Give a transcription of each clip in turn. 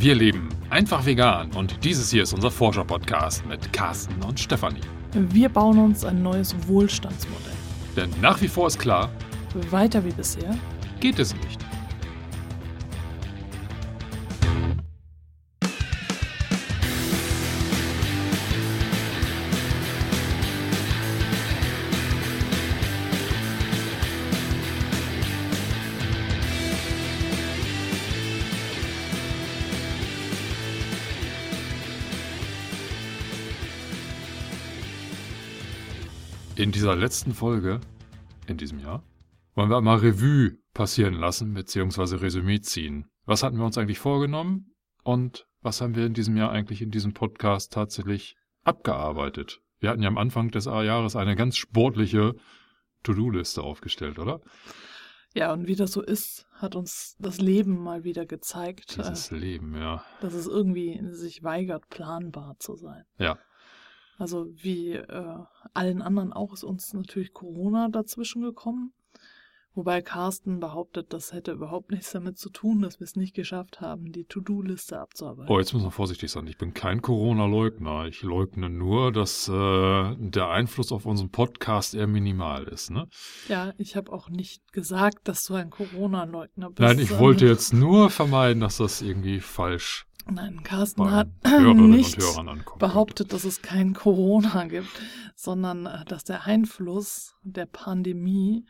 Wir leben einfach vegan und dieses hier ist unser Forscher-Podcast mit Carsten und Stefanie. Wir bauen uns ein neues Wohlstandsmodell. Denn nach wie vor ist klar, Weiter wie bisher geht es nicht. Dieser letzten Folge in diesem Jahr wollen wir mal Revue passieren lassen bzw. Resümee ziehen. Was hatten wir uns eigentlich vorgenommen und was haben wir in diesem Jahr eigentlich in diesem Podcast tatsächlich abgearbeitet? Wir hatten ja am Anfang des Jahres eine ganz sportliche To-Do-Liste aufgestellt, oder? Ja, und wie das so ist, hat uns das Leben mal wieder gezeigt, Dieses äh, Leben, ja. dass es irgendwie sich weigert, planbar zu sein. Ja, Also wie äh, allen anderen auch ist uns natürlich Corona dazwischen gekommen. Wobei Carsten behauptet, das hätte überhaupt nichts damit zu tun, dass wir es nicht geschafft haben, die To-Do-Liste abzuarbeiten. Oh, jetzt muss man vorsichtig sein. Ich bin kein Corona-Leugner. Ich leugne nur, dass äh, der Einfluss auf unseren Podcast eher minimal ist. Ne? Ja, ich habe auch nicht gesagt, dass du ein Corona-Leugner bist. Nein, ich wollte jetzt nur vermeiden, dass das irgendwie falsch Nein, Carsten hat nicht behauptet, dass es kein Corona gibt, sondern äh, dass der Einfluss der Pandemie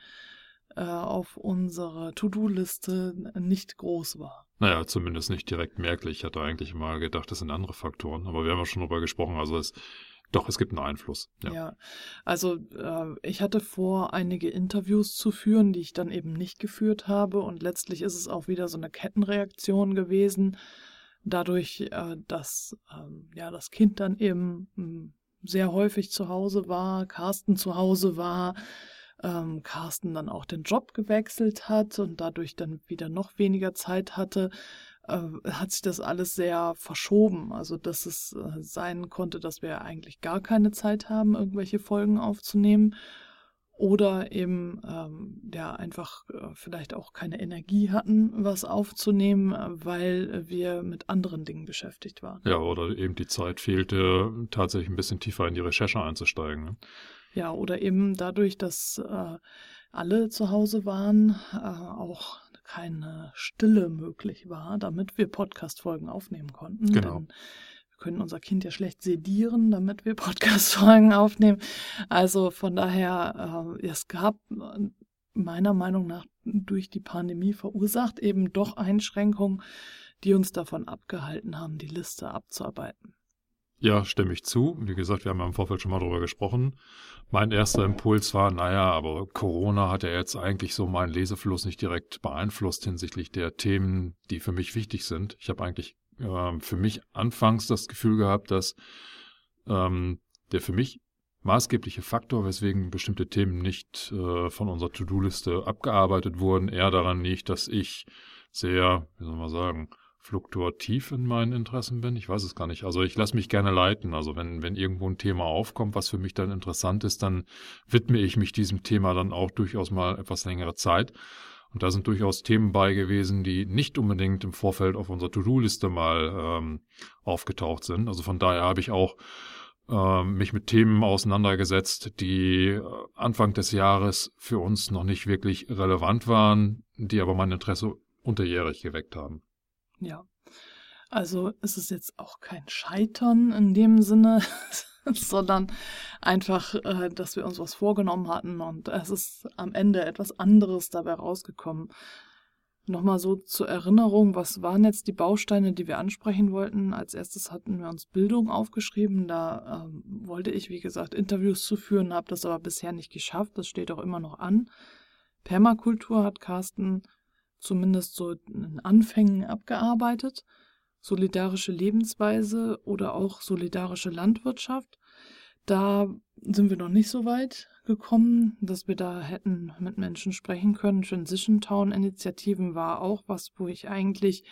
äh, auf unsere To-Do-Liste nicht groß war. Naja, zumindest nicht direkt merklich. Ich hatte eigentlich mal gedacht, das sind andere Faktoren. Aber wir haben ja schon darüber gesprochen. Also es, doch, es gibt einen Einfluss. Ja. Ja, also äh, ich hatte vor, einige Interviews zu führen, die ich dann eben nicht geführt habe. Und letztlich ist es auch wieder so eine Kettenreaktion gewesen, dadurch, äh, dass ähm, ja das Kind dann eben mh, sehr häufig zu Hause war, Carsten zu Hause war, ähm, Carsten dann auch den Job gewechselt hat und dadurch dann wieder noch weniger Zeit hatte, äh, hat sich das alles sehr verschoben. Also dass es äh, sein konnte, dass wir eigentlich gar keine Zeit haben, irgendwelche Folgen aufzunehmen. Oder eben ähm, ja einfach äh, vielleicht auch keine Energie hatten, was aufzunehmen, äh, weil wir mit anderen Dingen beschäftigt waren. ja, oder eben die Zeit fehlte, tatsächlich ein bisschen tiefer in die Recherche einzusteigen. Ne? Ja, oder eben dadurch, dass äh, alle zu Hause waren, äh, auch keine Stille möglich war, damit wir Podcast-Folgen aufnehmen konnten. Genau. Denn können unser Kind ja schlecht sedieren, damit wir Podcast-Folgen aufnehmen. Also von daher, äh, es gab äh, meiner Meinung nach durch die Pandemie verursacht eben doch Einschränkungen, die uns davon abgehalten haben, die Liste abzuarbeiten. Ja, stimme ich zu. Wie gesagt, wir haben ja im Vorfeld schon mal darüber gesprochen. Mein erster Impuls war, naja, aber Corona hat ja jetzt eigentlich so meinen Lesefluss nicht direkt beeinflusst hinsichtlich der Themen, die für mich wichtig sind. Ich habe eigentlich ähm, für mich anfangs das Gefühl gehabt, dass ähm, der für mich maßgebliche Faktor, weswegen bestimmte Themen nicht äh, von unserer To-Do-Liste abgearbeitet wurden, eher daran liegt, dass ich sehr, wie soll man sagen, fluktuativ in meinen Interessen bin. Ich weiß es gar nicht. Also ich lasse mich gerne leiten. Also wenn, wenn irgendwo ein Thema aufkommt, was für mich dann interessant ist, dann widme ich mich diesem Thema dann auch durchaus mal etwas längere Zeit. Und da sind durchaus Themen bei gewesen, die nicht unbedingt im Vorfeld auf unserer To-Do-Liste mal ähm, aufgetaucht sind. Also von daher habe ich auch ähm, mich mit Themen auseinandergesetzt, die äh, Anfang des Jahres für uns noch nicht wirklich relevant waren, die aber mein Interesse unterjährig geweckt haben. Ja, also es ist jetzt auch kein Scheitern in dem Sinne, sondern einfach, äh, dass wir uns was vorgenommen hatten und es ist am Ende etwas anderes dabei rausgekommen. Nochmal so zur Erinnerung, was waren jetzt die Bausteine, die wir ansprechen wollten? Als erstes hatten wir uns Bildung aufgeschrieben. Da ähm, wollte ich, wie gesagt, Interviews zu führen, habe das aber bisher nicht geschafft. Das steht auch immer noch an. Permakultur hat Carsten zumindest so in Anfängen abgearbeitet. Solidarische Lebensweise oder auch solidarische Landwirtschaft. Da sind wir noch nicht so weit gekommen, dass wir da hätten mit Menschen sprechen können. Transition Town Initiativen war auch was, wo ich eigentlich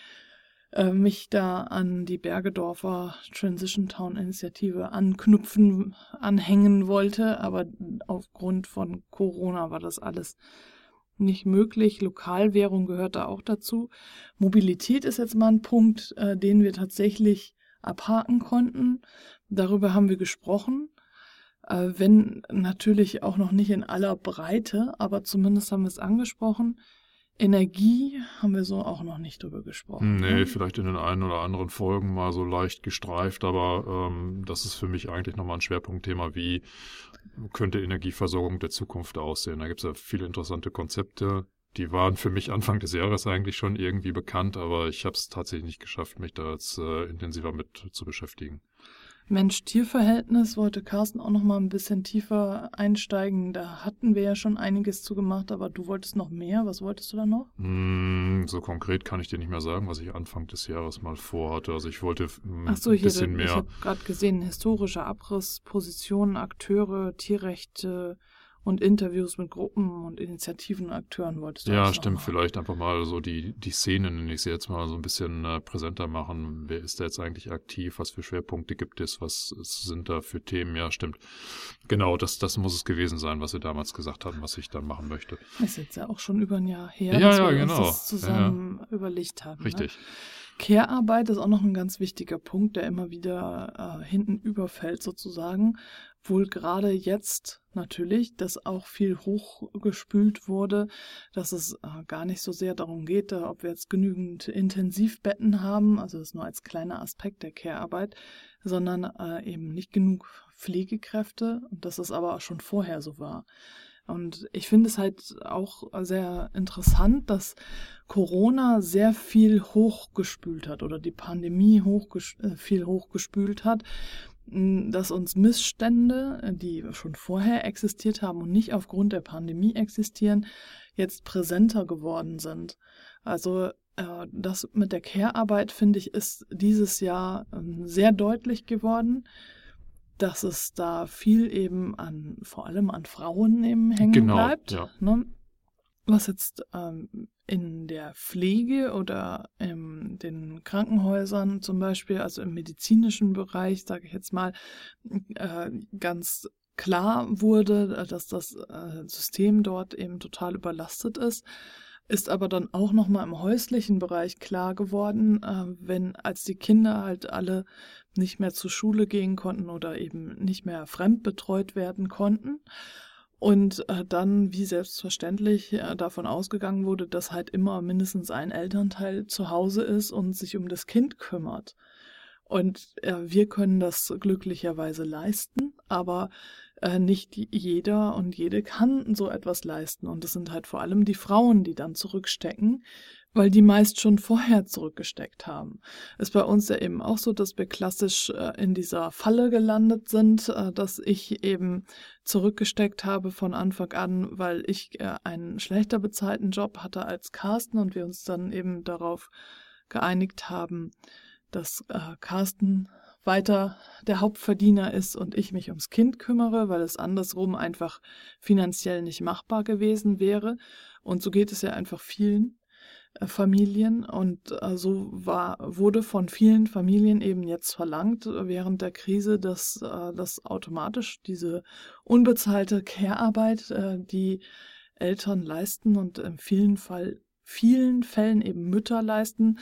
äh, mich da an die Bergedorfer Transition Town Initiative anknüpfen, anhängen wollte, aber aufgrund von Corona war das alles nicht möglich. Lokalwährung gehört da auch dazu. Mobilität ist jetzt mal ein Punkt, äh, den wir tatsächlich abhaken konnten. Darüber haben wir gesprochen. Äh, wenn natürlich auch noch nicht in aller Breite, aber zumindest haben wir es angesprochen. Energie haben wir so auch noch nicht drüber gesprochen. Nee, ne? vielleicht in den einen oder anderen Folgen mal so leicht gestreift, aber ähm, das ist für mich eigentlich nochmal ein Schwerpunktthema, wie könnte Energieversorgung der Zukunft aussehen. Da gibt es ja viele interessante Konzepte. Die waren für mich Anfang des Jahres eigentlich schon irgendwie bekannt, aber ich habe es tatsächlich nicht geschafft, mich da jetzt äh, intensiver mit zu beschäftigen. Mensch-Tier-Verhältnis wollte Carsten auch noch mal ein bisschen tiefer einsteigen. Da hatten wir ja schon einiges zu gemacht, aber du wolltest noch mehr. Was wolltest du da noch? Mm, so konkret kann ich dir nicht mehr sagen, was ich Anfang des Jahres mal vorhatte. Also ich wollte mm, Ach so, ein bisschen hier, mehr. Ich habe gerade gesehen, historischer Abriss, Positionen, Akteure, Tierrechte, und Interviews mit Gruppen und Initiativen und Akteuren wolltest du Ja, stimmt. Vielleicht einfach mal so die, die Szenen, nenne ich sie jetzt mal so ein bisschen äh, präsenter machen. Wer ist da jetzt eigentlich aktiv? Was für Schwerpunkte gibt es? Was sind da für Themen? Ja, stimmt. Genau, das, das muss es gewesen sein, was wir damals gesagt hatten, was ich dann machen möchte. Das ist jetzt ja auch schon über ein Jahr her, ja, dass ja, wir genau. uns das zusammen ja. überlegt haben. Ne? Richtig. Ne? Care-Arbeit ist auch noch ein ganz wichtiger Punkt, der immer wieder äh, hinten überfällt sozusagen, wohl gerade jetzt natürlich, dass auch viel hochgespült wurde, dass es äh, gar nicht so sehr darum geht, äh, ob wir jetzt genügend Intensivbetten haben, also das nur als kleiner Aspekt der Care-Arbeit, sondern äh, eben nicht genug Pflegekräfte und dass es aber auch schon vorher so war. Und ich finde es halt auch sehr interessant, dass Corona sehr viel hochgespült hat oder die Pandemie hochges äh, viel hochgespült hat dass uns Missstände, die schon vorher existiert haben und nicht aufgrund der Pandemie existieren, jetzt präsenter geworden sind. Also äh, das mit der Care-Arbeit, finde ich, ist dieses Jahr ähm, sehr deutlich geworden, dass es da viel eben an, vor allem an Frauen eben hängen genau, bleibt. Ja. Ne? Was jetzt ähm, in der Pflege oder in den Krankenhäusern zum Beispiel, also im medizinischen Bereich, sage ich jetzt mal, äh, ganz klar wurde, dass das äh, System dort eben total überlastet ist, ist aber dann auch noch mal im häuslichen Bereich klar geworden, äh, wenn als die Kinder halt alle nicht mehr zur Schule gehen konnten oder eben nicht mehr fremdbetreut werden konnten und äh, dann, wie selbstverständlich, äh, davon ausgegangen wurde, dass halt immer mindestens ein Elternteil zu Hause ist und sich um das Kind kümmert. Und wir können das glücklicherweise leisten, aber äh, nicht jeder und jede kann so etwas leisten. Und es sind halt vor allem die Frauen, die dann zurückstecken, weil die meist schon vorher zurückgesteckt haben. Ist bei uns ja eben auch so, dass wir klassisch äh, in dieser Falle gelandet sind, äh, dass ich eben zurückgesteckt habe von Anfang an, weil ich einen schlechter bezahlten Job hatte als Carsten und wir uns dann eben darauf geeinigt haben, dass Carsten weiter der Hauptverdiener ist und ich mich ums Kind kümmere, weil es andersrum einfach finanziell nicht machbar gewesen wäre. Und so geht es ja einfach vielen. Äh, Familien und äh, so war, wurde von vielen Familien eben jetzt verlangt während der Krise, dass äh, das automatisch diese unbezahlte Care-Arbeit, die Eltern leisten und in vielen Fall, vielen Fällen eben Mütter leisten,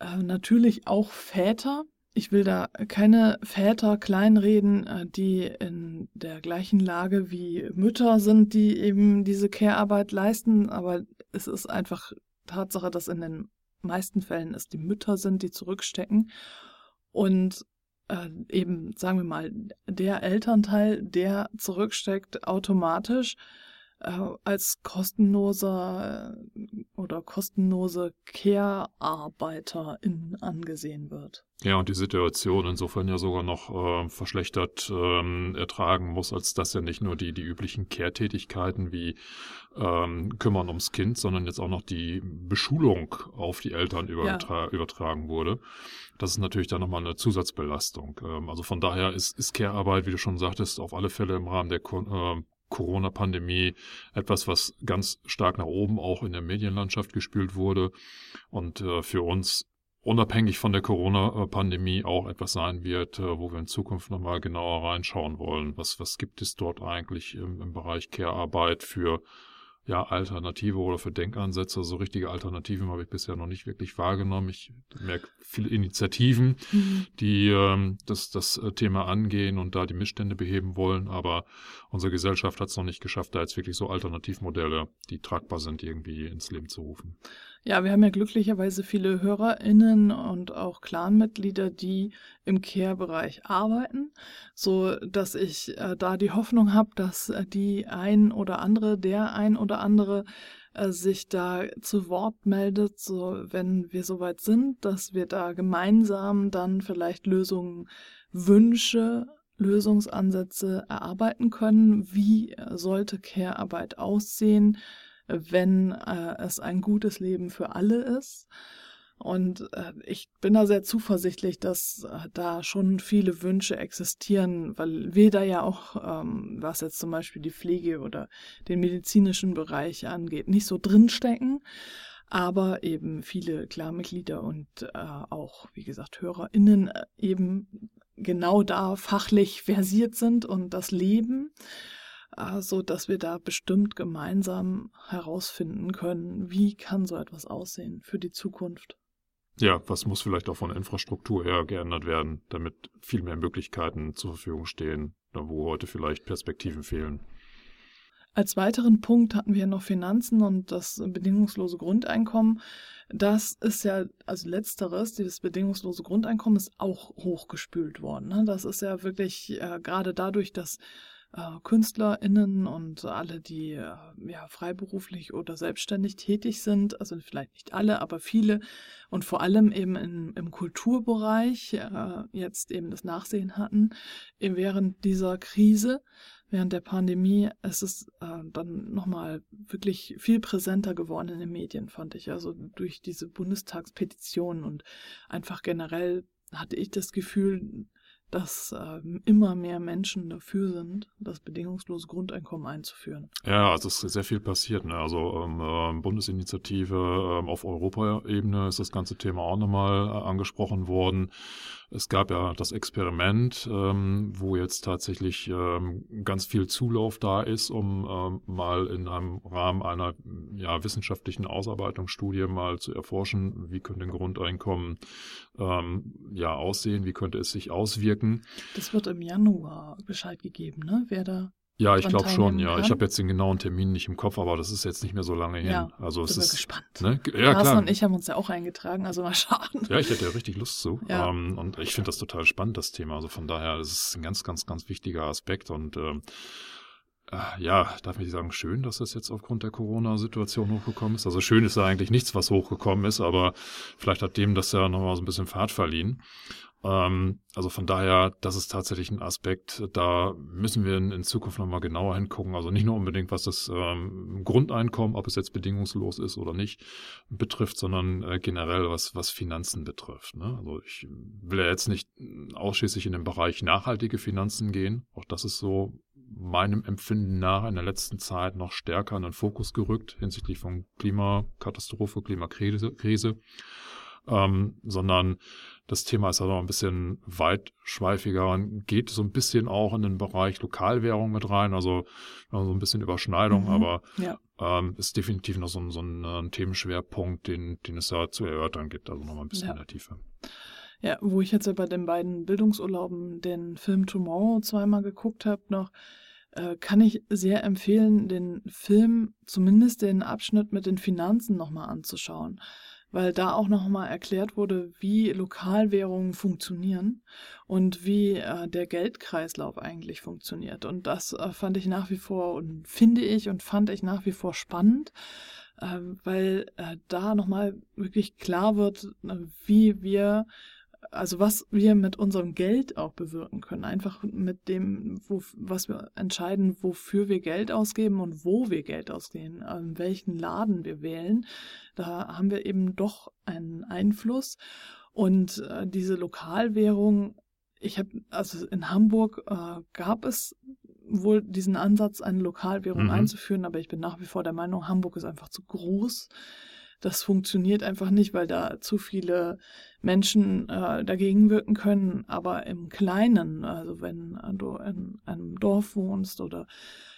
natürlich auch Väter. Ich will da keine Väter kleinreden, die in der gleichen Lage wie Mütter sind, die eben diese Care-Arbeit leisten, aber es ist einfach Tatsache, dass in den meisten Fällen es die Mütter sind, die zurückstecken. Und äh, eben, sagen wir mal, der Elternteil, der zurücksteckt, automatisch äh, als kostenloser äh, oder kostenlose Care-Arbeiterin angesehen wird. Ja, und die Situation insofern ja sogar noch äh, verschlechtert ähm, ertragen muss, als dass ja nicht nur die, die üblichen Care-Tätigkeiten wie ähm, Kümmern ums Kind, sondern jetzt auch noch die Beschulung auf die Eltern übertra ja. übertragen wurde. Das ist natürlich dann nochmal eine Zusatzbelastung. Ähm, also von daher ist, ist Care-Arbeit, wie du schon sagtest, auf alle Fälle im Rahmen der äh, Corona-Pandemie etwas, was ganz stark nach oben auch in der Medienlandschaft gespült wurde und äh, für uns unabhängig von der Corona-Pandemie auch etwas sein wird, äh, wo wir in Zukunft nochmal genauer reinschauen wollen. Was, was gibt es dort eigentlich im, im Bereich Care-Arbeit für ja, Alternative oder für Denkansätze. So richtige Alternativen habe ich bisher noch nicht wirklich wahrgenommen. Ich merke viele Initiativen, mhm. die ähm, das, das äh, Thema angehen und da die Missstände beheben wollen. Aber unsere Gesellschaft hat es noch nicht geschafft, da jetzt wirklich so Alternativmodelle, die tragbar sind, irgendwie ins Leben zu rufen. Ja, wir haben ja glücklicherweise viele HörerInnen und auch Clanmitglieder, die im Care-Bereich arbeiten, so dass ich äh, da die Hoffnung habe, dass äh, die ein oder andere, der ein oder andere äh, sich da zu Wort meldet, so wenn wir soweit sind, dass wir da gemeinsam dann vielleicht Lösungen, Wünsche, Lösungsansätze erarbeiten können. Wie äh, sollte Care-Arbeit aussehen? Wenn äh, es ein gutes Leben für alle ist. Und äh, ich bin da sehr zuversichtlich, dass äh, da schon viele Wünsche existieren, weil wir da ja auch, ähm, was jetzt zum Beispiel die Pflege oder den medizinischen Bereich angeht, nicht so drinstecken. Aber eben viele Klarmitglieder und äh, auch, wie gesagt, HörerInnen äh, eben genau da fachlich versiert sind und das leben so dass wir da bestimmt gemeinsam herausfinden können, wie kann so etwas aussehen für die Zukunft. Ja, was muss vielleicht auch von der Infrastruktur her geändert werden, damit viel mehr Möglichkeiten zur Verfügung stehen, wo heute vielleicht Perspektiven fehlen. Als weiteren Punkt hatten wir noch Finanzen und das bedingungslose Grundeinkommen. Das ist ja, also letzteres, dieses bedingungslose Grundeinkommen ist auch hochgespült worden. Ne? Das ist ja wirklich äh, gerade dadurch, dass äh, KünstlerInnen und alle, die äh, ja freiberuflich oder selbstständig tätig sind, also vielleicht nicht alle, aber viele und vor allem eben in, im Kulturbereich äh, jetzt eben das Nachsehen hatten, eben während dieser Krise, während der Pandemie, ist es äh, dann nochmal wirklich viel präsenter geworden in den Medien, fand ich. Also durch diese Bundestagspetition und einfach generell hatte ich das Gefühl, dass äh, immer mehr Menschen dafür sind, das bedingungslose Grundeinkommen einzuführen. Ja, also es ist sehr viel passiert. Ne? Also ähm, äh, Bundesinitiative ähm, auf Europaebene ist das ganze Thema auch nochmal äh, angesprochen worden. Es gab ja das Experiment, ähm, wo jetzt tatsächlich ähm, ganz viel Zulauf da ist, um ähm, mal in einem Rahmen einer ja, wissenschaftlichen Ausarbeitungsstudie mal zu erforschen, wie könnte ein Grundeinkommen ähm, ja aussehen, wie könnte es sich auswirken. Das wird im Januar Bescheid gegeben, ne? Wer da ja, ich glaube schon, ja. Kann. Ich habe jetzt den genauen Termin nicht im Kopf, aber das ist jetzt nicht mehr so lange hin. Ja, also es ist gespannt. Ne? Ja, Carsten klar. und ich haben uns ja auch eingetragen, also mal schauen. Ja, ich hätte ja richtig Lust zu. Ja. Ähm, und ich finde das total spannend, das Thema. Also von daher, das ist ein ganz, ganz, ganz wichtiger Aspekt und ähm, äh, ja, darf ich sagen, schön, dass das jetzt aufgrund der Corona-Situation hochgekommen ist. Also schön ist ja eigentlich nichts, was hochgekommen ist, aber vielleicht hat dem das ja nochmal so ein bisschen Fahrt verliehen. Ähm, also von daher, das ist tatsächlich ein Aspekt, da müssen wir in, in Zukunft nochmal genauer hingucken. Also nicht nur unbedingt, was das ähm, Grundeinkommen, ob es jetzt bedingungslos ist oder nicht, betrifft, sondern äh, generell, was, was Finanzen betrifft. Ne? Also ich will ja jetzt nicht ausschließlich in den Bereich nachhaltige Finanzen gehen. Auch das ist so meinem Empfinden nach in der letzten Zeit noch stärker in den Fokus gerückt hinsichtlich von Klimakatastrophe, Klimakrise, Krise, ähm, sondern das Thema ist also ein bisschen weitschweifiger und geht so ein bisschen auch in den Bereich Lokalwährung mit rein, also so ein bisschen Überschneidung, mhm, aber ja. ähm, ist definitiv noch so ein, so ein, ein Themenschwerpunkt, den, den es da zu erörtern gibt, also nochmal ein bisschen ja. in der Tiefe. Ja, wo ich jetzt ja bei den beiden Bildungsurlauben den Film Tomorrow zweimal geguckt habe, noch äh, kann ich sehr empfehlen, den Film, zumindest den Abschnitt mit den Finanzen nochmal anzuschauen, weil da auch nochmal erklärt wurde, wie Lokalwährungen funktionieren und wie äh, der Geldkreislauf eigentlich funktioniert. Und das äh, fand ich nach wie vor und finde ich und fand ich nach wie vor spannend, äh, weil äh, da nochmal wirklich klar wird, äh, wie wir also was wir mit unserem Geld auch bewirken können. Einfach mit dem, wo, was wir entscheiden, wofür wir Geld ausgeben und wo wir Geld ausgeben, ähm, welchen Laden wir wählen. Da haben wir eben doch einen Einfluss. Und äh, diese Lokalwährung, ich habe, also in Hamburg äh, gab es wohl diesen Ansatz, eine Lokalwährung mhm. einzuführen, aber ich bin nach wie vor der Meinung, Hamburg ist einfach zu groß das funktioniert einfach nicht, weil da zu viele Menschen äh, dagegen wirken können. Aber im Kleinen, also wenn du in einem Dorf wohnst oder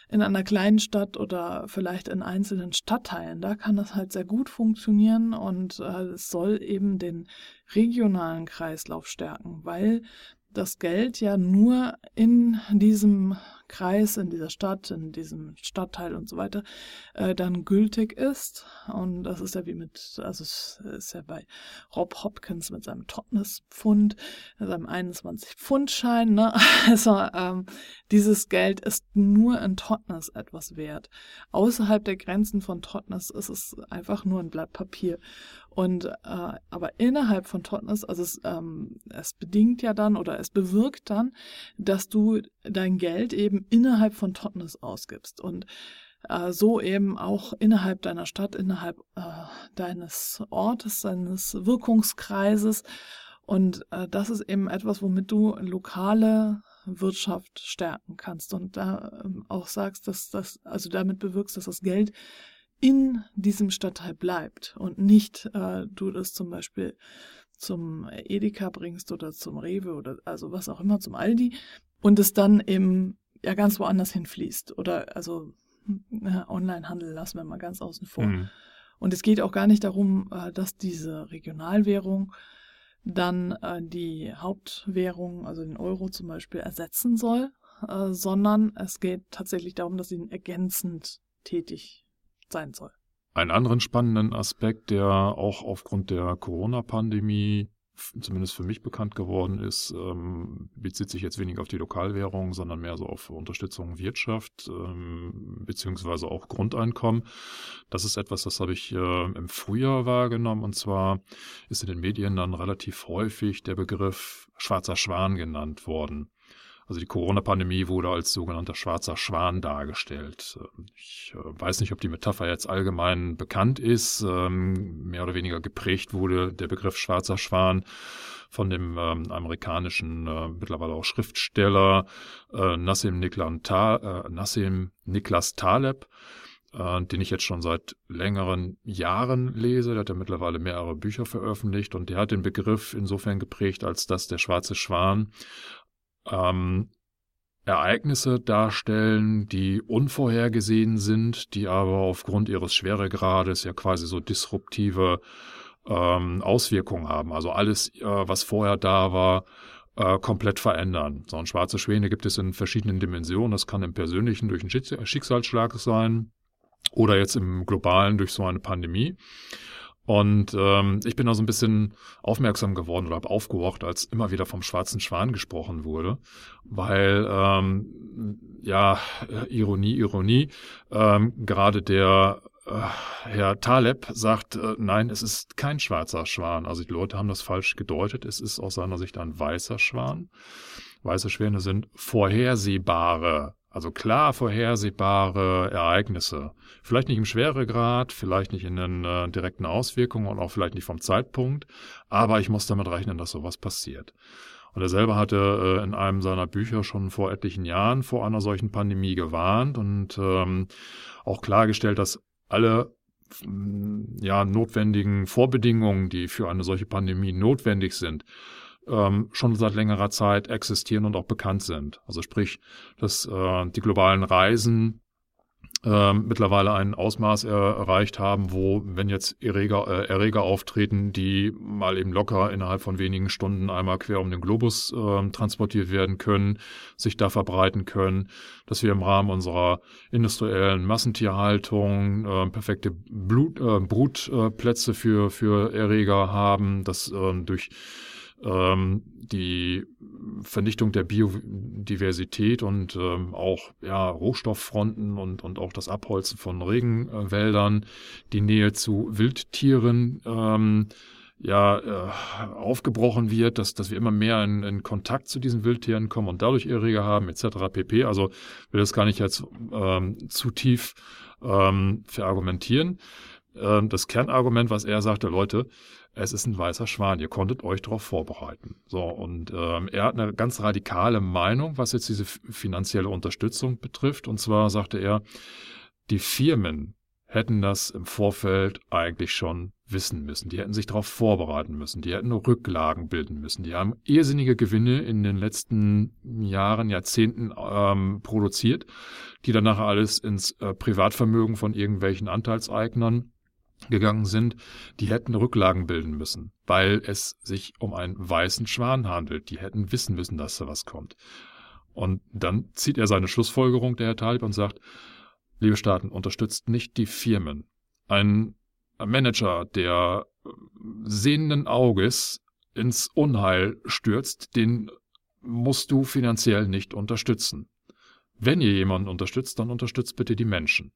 in einer kleinen Stadt oder vielleicht in einzelnen Stadtteilen, da kann das halt sehr gut funktionieren und äh, es soll eben den regionalen Kreislauf stärken, weil das Geld ja nur in diesem Kreis, in dieser Stadt, in diesem Stadtteil und so weiter, äh, dann gültig ist. Und das ist ja wie mit, also es ist ja bei Rob Hopkins mit seinem Totnes-Pfund, seinem 21-Pfund-Schein. Ne? Also ähm, dieses Geld ist nur in Totnes etwas wert. Außerhalb der Grenzen von Totnes ist es einfach nur ein Blatt Papier. Und äh, aber innerhalb von Totnes, also es, ähm, es bedingt ja dann oder es bewirkt dann, dass du dein Geld eben innerhalb von Totnes ausgibst und äh, so eben auch innerhalb deiner Stadt, innerhalb äh, deines Ortes, deines Wirkungskreises. Und äh, das ist eben etwas, womit du lokale Wirtschaft stärken kannst und da ähm, auch sagst, dass das, also damit bewirkst, dass das Geld in diesem Stadtteil bleibt und nicht äh, du das zum Beispiel zum Edeka bringst oder zum Rewe oder also was auch immer zum Aldi und es dann eben ja ganz woanders hinfließt oder also äh, Onlinehandel lassen wir mal ganz außen vor. Mhm. Und es geht auch gar nicht darum, äh, dass diese Regionalwährung dann äh, die Hauptwährung, also den Euro zum Beispiel, ersetzen soll, äh, sondern es geht tatsächlich darum, dass sie ergänzend tätig sein soll. Einen anderen spannenden Aspekt, der auch aufgrund der Corona-Pandemie zumindest für mich bekannt geworden ist, ähm, bezieht sich jetzt weniger auf die Lokalwährung, sondern mehr so auf Unterstützung Wirtschaft ähm, beziehungsweise auch Grundeinkommen. Das ist etwas, das habe ich äh, im Frühjahr wahrgenommen und zwar ist in den Medien dann relativ häufig der Begriff schwarzer Schwan genannt worden. Also die Corona-Pandemie wurde als sogenannter schwarzer Schwan dargestellt. Ich äh, weiß nicht, ob die Metapher jetzt allgemein bekannt ist. Ähm, mehr oder weniger geprägt wurde der Begriff schwarzer Schwan von dem ähm, amerikanischen, äh, mittlerweile auch Schriftsteller äh, Nassim Niklas Taleb den ich jetzt schon seit längeren Jahren lese. Der hat ja mittlerweile mehrere Bücher veröffentlicht und der hat den Begriff insofern geprägt, als dass der schwarze Schwan ähm, Ereignisse darstellen, die unvorhergesehen sind, die aber aufgrund ihres Schweregrades ja quasi so disruptive ähm, Auswirkungen haben. Also alles, äh, was vorher da war, äh, komplett verändern. So ein schwarze Schwäne gibt es in verschiedenen Dimensionen. Das kann im Persönlichen durch einen Schicksalsschlag sein oder jetzt im Globalen durch so eine Pandemie. Und ähm, ich bin da so ein bisschen aufmerksam geworden oder habe aufgewacht, als immer wieder vom schwarzen Schwan gesprochen wurde, weil ähm, ja Ironie, Ironie, ähm, gerade der äh, Herr Taleb sagt, äh, nein, es ist kein schwarzer Schwan. Also die Leute haben das falsch gedeutet. Es ist aus seiner Sicht ein weißer Schwan. Weiße Schwäne sind vorhersehbare also klar vorhersehbare Ereignisse. Vielleicht nicht im Schweregrad, vielleicht nicht in den äh, direkten Auswirkungen und auch vielleicht nicht vom Zeitpunkt, aber ich muss damit rechnen, dass sowas passiert. Und er selber hatte äh, in einem seiner Bücher schon vor etlichen Jahren vor einer solchen Pandemie gewarnt und ähm, auch klargestellt, dass alle ja, notwendigen Vorbedingungen, die für eine solche Pandemie notwendig sind, ähm, schon seit längerer Zeit existieren und auch bekannt sind. Also sprich, dass äh, die globalen Reisen äh, mittlerweile ein Ausmaß erreicht haben, wo, wenn jetzt Erreger, äh, Erreger auftreten, die mal eben locker innerhalb von wenigen Stunden einmal quer um den Globus äh, transportiert werden können, sich da verbreiten können, dass wir im Rahmen unserer industriellen Massentierhaltung äh, perfekte Blut, äh, Brutplätze für, für Erreger haben, dass äh, durch ähm, die Vernichtung der Biodiversität und ähm, auch ja, Rohstofffronten und, und auch das Abholzen von Regenwäldern, die Nähe zu Wildtieren ähm, ja äh, aufgebrochen wird, dass, dass wir immer mehr in, in Kontakt zu diesen Wildtieren kommen und dadurch Erreger haben, etc. pp. Also will das gar nicht jetzt ähm, zu tief ähm, verargumentieren. Ähm, das Kernargument, was er sagte, Leute, es ist ein weißer Schwan, ihr konntet euch darauf vorbereiten. So, und ähm, er hat eine ganz radikale Meinung, was jetzt diese finanzielle Unterstützung betrifft. Und zwar sagte er, die Firmen hätten das im Vorfeld eigentlich schon wissen müssen. Die hätten sich darauf vorbereiten müssen. Die hätten Rücklagen bilden müssen. Die haben irrsinnige Gewinne in den letzten Jahren, Jahrzehnten ähm, produziert, die dann nachher alles ins äh, Privatvermögen von irgendwelchen Anteilseignern gegangen sind, die hätten Rücklagen bilden müssen, weil es sich um einen weißen Schwan handelt. Die hätten wissen müssen, dass da was kommt. Und dann zieht er seine Schlussfolgerung, der Herr Talib, und sagt, liebe Staaten, unterstützt nicht die Firmen. Ein Manager, der sehenden Auges ins Unheil stürzt, den musst du finanziell nicht unterstützen. Wenn ihr jemanden unterstützt, dann unterstützt bitte die Menschen.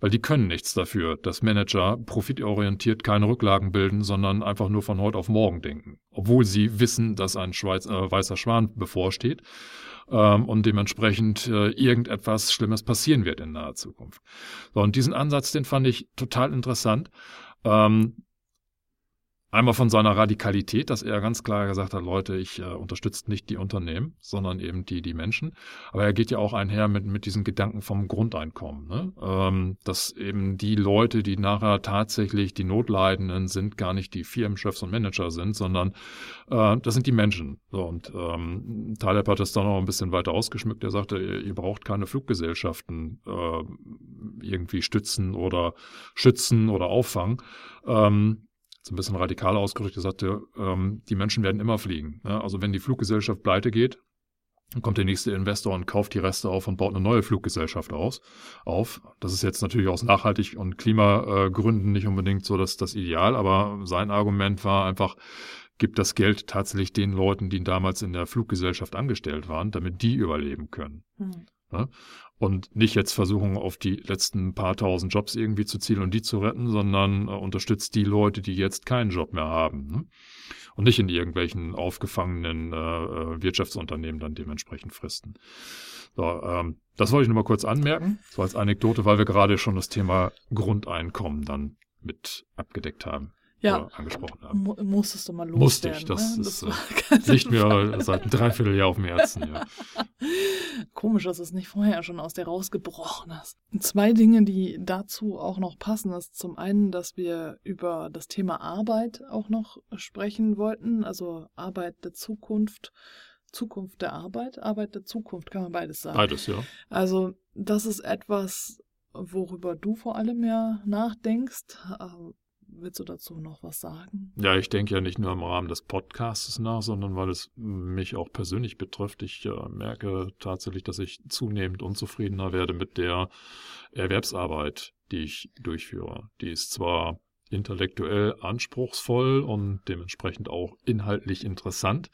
Weil die können nichts dafür, dass Manager profitorientiert keine Rücklagen bilden, sondern einfach nur von heute auf morgen denken. Obwohl sie wissen, dass ein Schweiz, äh, weißer Schwan bevorsteht ähm, und dementsprechend äh, irgendetwas Schlimmes passieren wird in naher Zukunft. So, und diesen Ansatz, den fand ich total interessant. Ähm, Einmal von seiner Radikalität, dass er ganz klar gesagt hat, Leute, ich äh, unterstütze nicht die Unternehmen, sondern eben die, die Menschen. Aber er geht ja auch einher mit, mit diesen Gedanken vom Grundeinkommen. Ne? Ähm, dass eben die Leute, die nachher tatsächlich die Notleidenden sind, gar nicht die Firmenchefs und Manager sind, sondern äh, das sind die Menschen. So, und ähm, Taleb hat das dann noch ein bisschen weiter ausgeschmückt. Er sagte, ihr, ihr braucht keine Fluggesellschaften äh, irgendwie stützen oder schützen oder auffangen. Ähm, so ein bisschen radikal ausgedrückt, er sagte, ähm, die Menschen werden immer fliegen. Ja? Also wenn die Fluggesellschaft pleite geht, dann kommt der nächste Investor und kauft die Reste auf und baut eine neue Fluggesellschaft aus, auf. Das ist jetzt natürlich aus Nachhaltig- und Klimagründen nicht unbedingt so das, das Ideal, aber sein Argument war einfach, gibt das Geld tatsächlich den Leuten, die damals in der Fluggesellschaft angestellt waren, damit die überleben können. Hm. Ja? Und nicht jetzt versuchen, auf die letzten paar tausend Jobs irgendwie zu zielen und die zu retten, sondern äh, unterstützt die Leute, die jetzt keinen Job mehr haben. Ne? Und nicht in irgendwelchen aufgefangenen äh, äh, Wirtschaftsunternehmen dann dementsprechend fristen. So, ähm, das wollte ich nur mal kurz anmerken, so als Anekdote, weil wir gerade schon das Thema Grundeinkommen dann mit abgedeckt haben ja, angesprochen haben. Mu musstest du mal loswerden. Musste ich, das, ne? das ist äh, nicht mehr seit einem Dreivierteljahr auf dem Herzen. Ja. Komisch, dass es nicht vorher schon aus dir rausgebrochen ist. Zwei Dinge, die dazu auch noch passen, ist zum einen, dass wir über das Thema Arbeit auch noch sprechen wollten, also Arbeit der Zukunft, Zukunft der Arbeit, Arbeit der Zukunft, kann man beides sagen. Beides, ja. Also das ist etwas, worüber du vor allem ja nachdenkst, äh, Willst du dazu noch was sagen? Ja, ich denke ja nicht nur im Rahmen des Podcasts nach, sondern weil es mich auch persönlich betrifft. Ich äh, merke tatsächlich, dass ich zunehmend unzufriedener werde mit der Erwerbsarbeit, die ich durchführe. Die ist zwar intellektuell anspruchsvoll und dementsprechend auch inhaltlich interessant.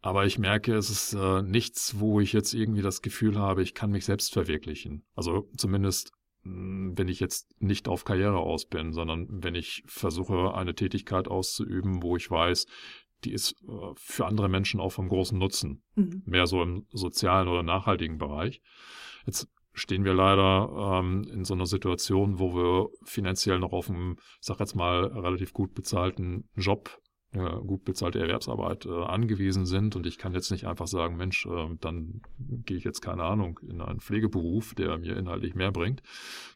Aber ich merke, es ist äh, nichts, wo ich jetzt irgendwie das Gefühl habe, ich kann mich selbst verwirklichen. Also zumindest wenn ich jetzt nicht auf Karriere aus bin, sondern wenn ich versuche, eine Tätigkeit auszuüben, wo ich weiß, die ist äh, für andere Menschen auch vom großen Nutzen. Mhm. Mehr so im sozialen oder nachhaltigen Bereich. Jetzt stehen wir leider ähm, in so einer Situation, wo wir finanziell noch auf einem, ich sag jetzt mal, relativ gut bezahlten Job gut bezahlte Erwerbsarbeit äh, angewiesen sind. Und ich kann jetzt nicht einfach sagen, Mensch, äh, dann gehe ich jetzt, keine Ahnung, in einen Pflegeberuf, der mir inhaltlich mehr bringt.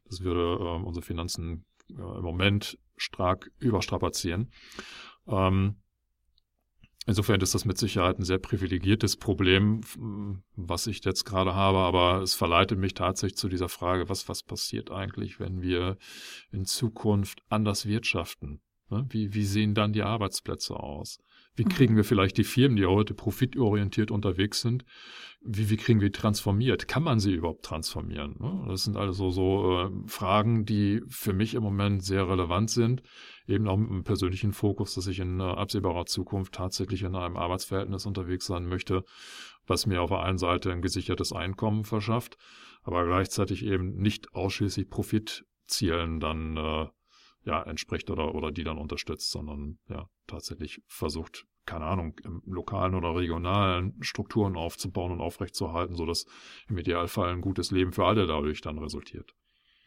Das würde äh, unsere Finanzen äh, im Moment stark überstrapazieren. Ähm, Insofern ist das mit Sicherheit ein sehr privilegiertes Problem, was ich jetzt gerade habe, aber es verleitet mich tatsächlich zu dieser Frage, was, was passiert eigentlich, wenn wir in Zukunft anders wirtschaften? Ne? Wie, wie sehen dann die Arbeitsplätze aus? Wie mhm. kriegen wir vielleicht die Firmen, die heute profitorientiert unterwegs sind, wie, wie kriegen wir transformiert? Kann man sie überhaupt transformieren? Ne? Das sind also so äh, Fragen, die für mich im Moment sehr relevant sind, eben auch mit einem persönlichen Fokus, dass ich in äh, absehbarer Zukunft tatsächlich in einem Arbeitsverhältnis unterwegs sein möchte, was mir auf der einen Seite ein gesichertes Einkommen verschafft, aber gleichzeitig eben nicht ausschließlich Profitzielen dann äh, ja, entspricht oder, oder die dann unterstützt, sondern ja, tatsächlich versucht, keine Ahnung, im lokalen oder regionalen Strukturen aufzubauen und aufrechtzuerhalten, sodass im Idealfall ein gutes Leben für alle dadurch dann resultiert.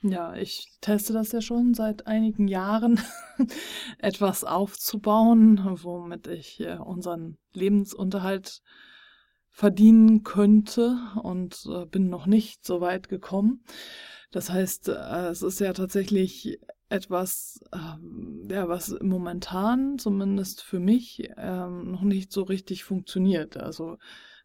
Ja, ich teste das ja schon seit einigen Jahren, etwas aufzubauen, womit ich äh, unseren Lebensunterhalt verdienen könnte und äh, bin noch nicht so weit gekommen. Das heißt, äh, es ist ja tatsächlich etwas, ähm, ja, was momentan zumindest für mich ähm, noch nicht so richtig funktioniert. Also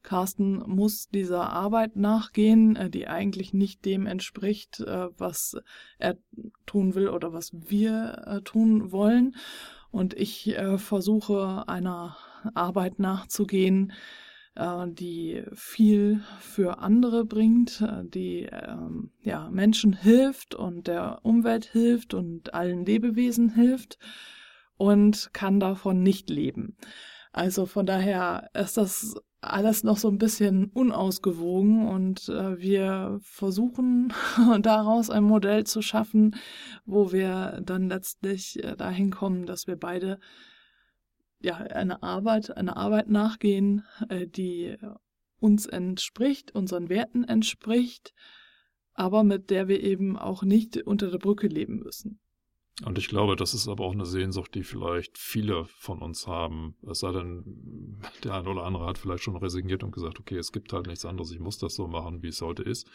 Carsten muss dieser Arbeit nachgehen, äh, die eigentlich nicht dem entspricht, äh, was er tun will oder was wir äh, tun wollen. Und ich äh, versuche einer Arbeit nachzugehen, die viel für andere bringt, äh, die ähm, ja, Menschen hilft und der Umwelt hilft und allen Lebewesen hilft und kann davon nicht leben. Also von daher ist das alles noch so ein bisschen unausgewogen und äh, wir versuchen daraus ein Modell zu schaffen, wo wir dann letztlich äh, dahin kommen, dass wir beide ja, eine Arbeit, eine Arbeit nachgehen, äh, die uns entspricht, unseren Werten entspricht, aber mit der wir eben auch nicht unter der Brücke leben müssen. Und ich glaube, das ist aber auch eine Sehnsucht, die vielleicht viele von uns haben. Es sei denn, der eine oder andere hat vielleicht schon resigniert und gesagt, okay, es gibt halt nichts anderes, ich muss das so machen, wie es heute ist.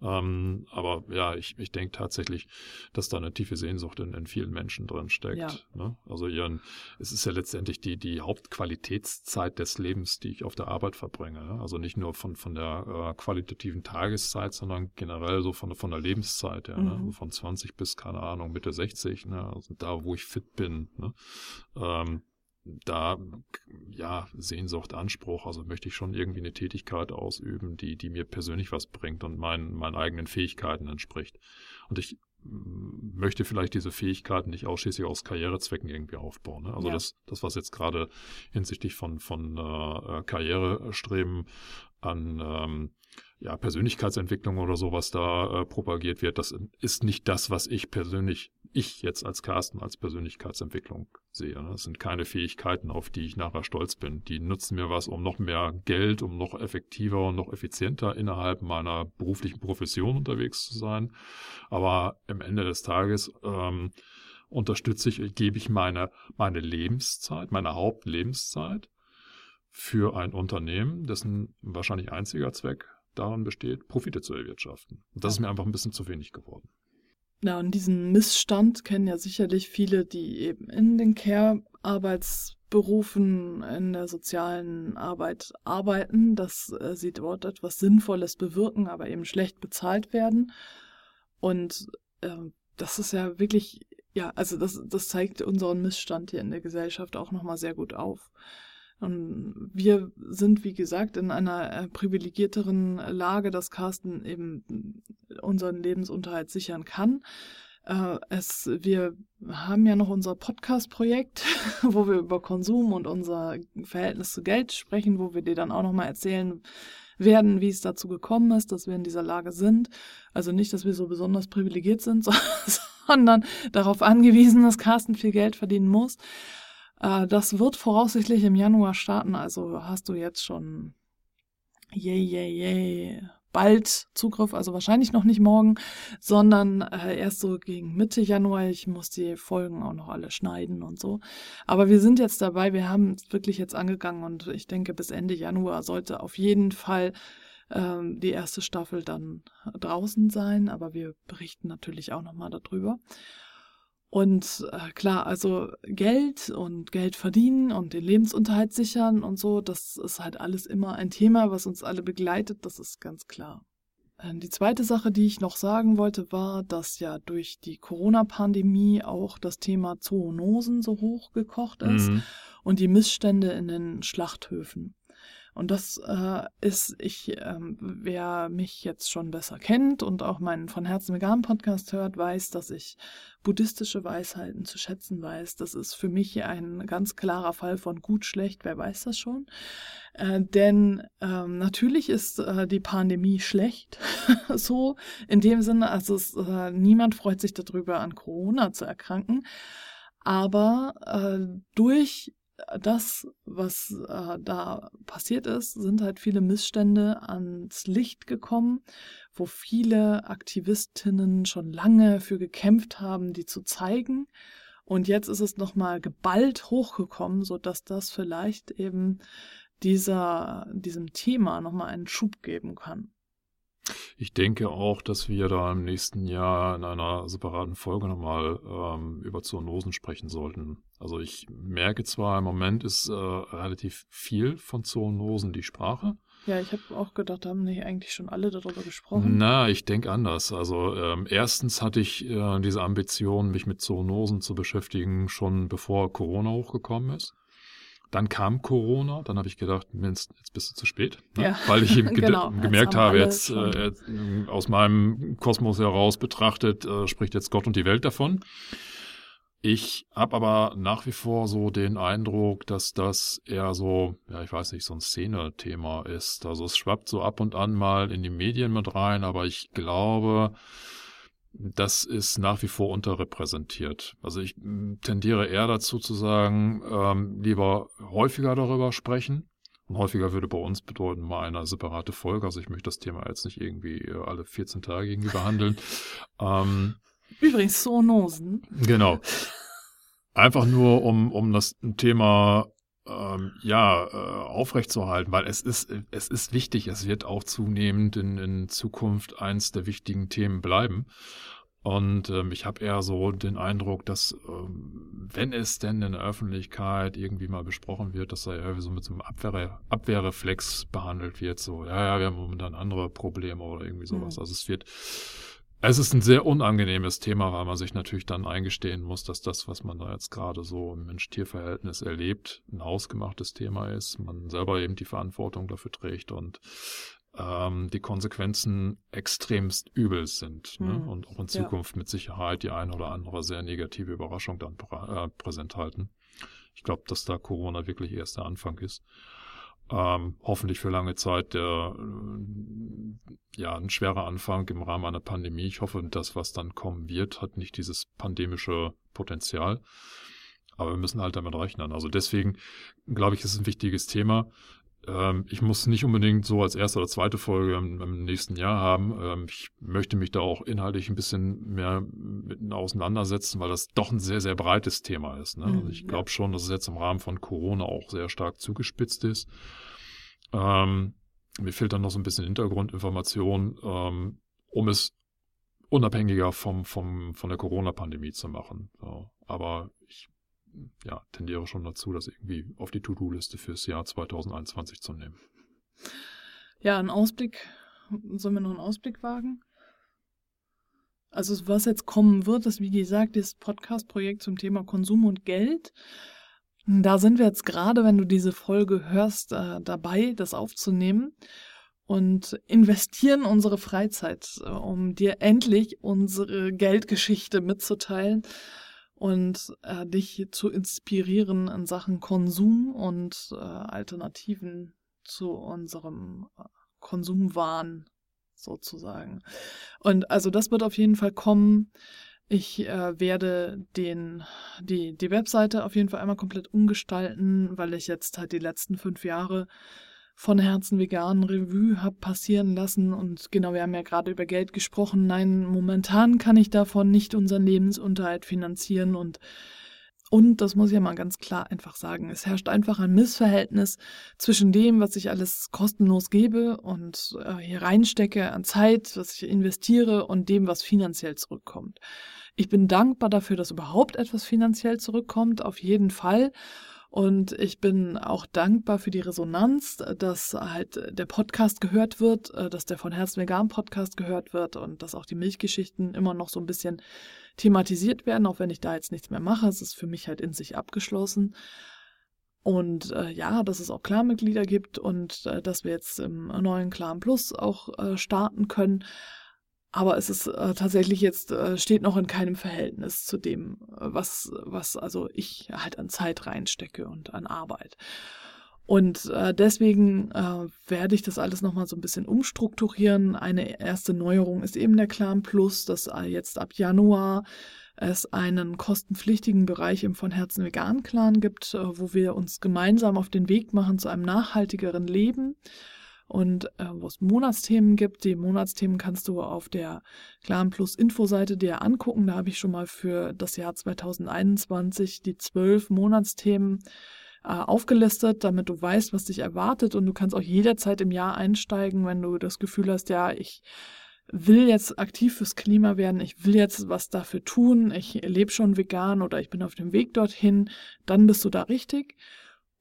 Ähm, aber ja, ich, ich denke tatsächlich, dass da eine tiefe Sehnsucht in, in vielen Menschen drin steckt. Ja. Ne? Also ihren, es ist ja letztendlich die, die Hauptqualitätszeit des Lebens, die ich auf der Arbeit verbringe. Ne? Also nicht nur von, von der äh, qualitativen Tageszeit, sondern generell so von, von der Lebenszeit, ja, ne? mhm. ne? von 20 bis, keine Ahnung, Mitte 60 40, ne? also da, wo ich fit bin. Ne? Ähm, da, ja, Sehnsucht, Anspruch, also möchte ich schon irgendwie eine Tätigkeit ausüben, die, die mir persönlich was bringt und meinen, meinen eigenen Fähigkeiten entspricht. Und ich mm, möchte vielleicht diese Fähigkeiten nicht ausschließlich aus Karrierezwecken irgendwie aufbauen. Ne? Also ja. das, das, was jetzt gerade hinsichtlich von, von äh, Karrierestreben an ähm, ja, Persönlichkeitsentwicklung oder sowas da äh, propagiert wird, das ist nicht das, was ich persönlich, ich jetzt als Carsten als Persönlichkeitsentwicklung sehe. Ne? Das sind keine Fähigkeiten, auf die ich nachher stolz bin. Die nutzen mir was, um noch mehr Geld, um noch effektiver und noch effizienter innerhalb meiner beruflichen Profession unterwegs zu sein. Aber am Ende des Tages ähm, unterstütze ich, gebe ich meine, meine Lebenszeit, meine Hauptlebenszeit für ein Unternehmen, dessen wahrscheinlich einziger Zweck daran besteht, Profite zu erwirtschaften. Und das ist mir einfach ein bisschen zu wenig geworden. Ja, und diesen Missstand kennen ja sicherlich viele, die eben in den Care-Arbeitsberufen in der sozialen Arbeit arbeiten, dass äh, sie dort etwas Sinnvolles bewirken, aber eben schlecht bezahlt werden. Und äh, das ist ja wirklich, ja, also das, das zeigt unseren Missstand hier in der Gesellschaft auch nochmal sehr gut auf. Und wir sind, wie gesagt, in einer äh, privilegierteren Lage, dass Carsten eben unseren Lebensunterhalt sichern kann. Äh, es, wir haben ja noch unser Podcast-Projekt, wo wir über Konsum und unser Verhältnis zu Geld sprechen, wo wir dir dann auch nochmal erzählen werden, wie es dazu gekommen ist, dass wir in dieser Lage sind. Also nicht, dass wir so besonders privilegiert sind, sondern darauf angewiesen, dass Carsten viel Geld verdienen muss. Äh, das wird voraussichtlich im Januar starten, also hast du jetzt schon yay, yay, yay, bald Zugriff, also wahrscheinlich noch nicht morgen, sondern äh, erst so gegen Mitte Januar. Ich muss die Folgen auch noch alle schneiden und so. Aber wir sind jetzt dabei, wir haben es wirklich jetzt angegangen und ich denke, bis Ende Januar sollte auf jeden Fall ähm, die erste Staffel dann draußen sein, aber wir berichten natürlich auch nochmal darüber. Und äh, klar, also Geld und Geld verdienen und den Lebensunterhalt sichern und so, das ist halt alles immer ein Thema, was uns alle begleitet, das ist ganz klar. Ähm, die zweite Sache, die ich noch sagen wollte, war, dass ja durch die Corona-Pandemie auch das Thema Zoonosen so hochgekocht ist mhm. und die Missstände in den Schlachthöfen. Und das äh, ist, ich, ähm, wer mich jetzt schon besser kennt und auch meinen von Herzen vegan Podcast hört, weiß, dass ich buddhistische Weisheiten zu schätzen weiß. Das ist für mich ein ganz klarer Fall von gut, schlecht, wer weiß das schon. Äh, denn ähm, natürlich ist äh, die Pandemie schlecht, so in dem Sinne, also es, äh, niemand freut sich darüber, an Corona zu erkranken. Aber äh, durch das, was äh, da passiert ist, sind halt viele Missstände ans Licht gekommen, wo viele Aktivistinnen schon lange für gekämpft haben, die zu zeigen. Und jetzt ist es nochmal geballt hochgekommen, sodass das vielleicht eben dieser, diesem Thema nochmal einen Schub geben kann. Ich denke auch, dass wir da im nächsten Jahr in einer separaten Folge nochmal ähm, über Zoonosen sprechen sollten. Also ich merke zwar, im Moment ist äh, relativ viel von Zoonosen die Sprache. Ja, ich habe auch gedacht, haben nicht eigentlich schon alle darüber gesprochen? Na, ich denke anders. Also ähm, erstens hatte ich äh, diese Ambition, mich mit Zoonosen zu beschäftigen, schon bevor Corona hochgekommen ist. Dann kam Corona, dann habe ich gedacht, jetzt, jetzt bist du zu spät, ne? ja, weil ich eben genau, gemerkt habe, jetzt äh, aus meinem Kosmos heraus betrachtet, äh, spricht jetzt Gott und die Welt davon. Ich habe aber nach wie vor so den Eindruck, dass das eher so, ja, ich weiß nicht, so ein Szene-Thema ist. Also es schwappt so ab und an mal in die Medien mit rein, aber ich glaube, das ist nach wie vor unterrepräsentiert. Also ich tendiere eher dazu zu sagen, ähm, lieber häufiger darüber sprechen. Und häufiger würde bei uns bedeuten mal eine separate Folge. Also ich möchte das Thema jetzt nicht irgendwie äh, alle 14 Tage irgendwie behandeln. ähm, Übrigens Zoonosen. Genau. Einfach nur, um, um das Thema ähm, ja, äh, aufrechtzuerhalten, weil es ist, es ist wichtig, es wird auch zunehmend in, in Zukunft eins der wichtigen Themen bleiben. Und ähm, ich habe eher so den Eindruck, dass ähm, wenn es denn in der Öffentlichkeit irgendwie mal besprochen wird, dass da ja so mit so einem Abwehr, Abwehrreflex behandelt wird, so, ja, ja, wir haben momentan andere Probleme oder irgendwie sowas. Mhm. Also es wird es ist ein sehr unangenehmes Thema, weil man sich natürlich dann eingestehen muss, dass das, was man da jetzt gerade so im Mensch-Tier-Verhältnis erlebt, ein hausgemachtes Thema ist, man selber eben die Verantwortung dafür trägt und ähm, die Konsequenzen extremst übel sind ne? Mhm. und auch in Zukunft ja. mit Sicherheit die eine oder andere sehr negative Überraschung dann prä äh, präsent halten. Ich glaube, dass da Corona wirklich erst der Anfang ist ähm, hoffentlich für lange Zeit der äh, ja ein schwerer Anfang im Rahmen einer Pandemie. Ich hoffe, das, was dann kommen wird, hat nicht dieses pandemische Potenzial. Aber wir müssen halt damit rechnen. Also deswegen glaube ich, ist es ein wichtiges Thema. Ähm, ich muss nicht unbedingt so als erste oder zweite Folge im, im nächsten Jahr haben. Ähm, ich möchte mich da auch inhaltlich ein bisschen mehr mit auseinandersetzen, weil das doch ein sehr, sehr breites Thema ist. Ne? also ich glaube ja. schon, dass es jetzt im Rahmen von Corona auch sehr stark zugespitzt ist. Ähm, mir fehlt dann noch so ein bisschen Hintergrundinformation, ähm, um es unabhängiger vom, vom, von der Corona-Pandemie zu machen. So. Aber ich ja, tendiere schon dazu, das irgendwie auf die To-Do-Liste fürs Jahr 2021 zu nehmen. Ja, ein Ausblick. Sollen wir noch einen Ausblick wagen? Also was jetzt kommen wird, ist wie gesagt das Podcast-Projekt zum Thema Konsum und Geld. Da sind wir jetzt gerade, wenn du diese Folge hörst, äh, dabei, das aufzunehmen und investieren unsere Freizeit, äh, um dir endlich unsere Geldgeschichte mitzuteilen und äh, dich zu inspirieren in Sachen Konsum und äh, Alternativen zu unserem äh, Konsumwahn sozusagen. Und also das wird auf jeden Fall kommen. Ich äh, werde den, die, die Webseite auf jeden Fall einmal komplett umgestalten, weil ich jetzt halt die letzten fünf Jahre von Herzen vegan Revue habe passieren lassen. Und genau, wir haben ja gerade über Geld gesprochen. Nein, momentan kann ich davon nicht unseren Lebensunterhalt finanzieren und und das muss ich ja mal ganz klar einfach sagen. Es herrscht einfach ein Missverhältnis zwischen dem, was ich alles kostenlos gebe und äh, hier reinstecke an Zeit, was ich investiere und dem, was finanziell zurückkommt. Ich bin dankbar dafür, dass überhaupt etwas finanziell zurückkommt, auf jeden Fall. Und ich bin auch dankbar für die Resonanz, dass halt der Podcast gehört wird, äh, dass der von Herzen Vegan Podcast gehört wird und dass auch die Milchgeschichten immer noch so ein bisschen thematisiert werden, auch wenn ich da jetzt nichts mehr mache. Es ist für mich halt in sich abgeschlossen. Und äh, ja, dass es auch Klarmitglieder gibt und äh, dass wir jetzt im neuen Clan Plus auch äh, starten können. Aber es ist äh, tatsächlich jetzt, äh, steht noch in keinem Verhältnis zu dem, äh, was, was also ich halt an Zeit reinstecke und an Arbeit. Und äh, deswegen äh, werde ich das alles nochmal so ein bisschen umstrukturieren. Eine erste Neuerung ist eben der Clan Plus, dass äh, jetzt ab Januar es einen kostenpflichtigen Bereich im von Herzen Vegan Clan gibt, äh, wo wir uns gemeinsam auf den Weg machen zu einem nachhaltigeren Leben und äh, wo es Monatsthemen gibt. Die Monatsthemen kannst du auf der Clan Plus Infoseite dir angucken. Da habe ich schon mal für das Jahr 2021 die zwölf Monatsthemen äh, aufgelistet, damit du weißt, was dich erwartet und du kannst auch jederzeit im Jahr einsteigen, wenn du das Gefühl hast, ja, ich will jetzt aktiv fürs Klima werden, ich will jetzt was dafür tun, ich lebe schon vegan oder ich bin auf dem Weg dorthin, dann bist du da richtig.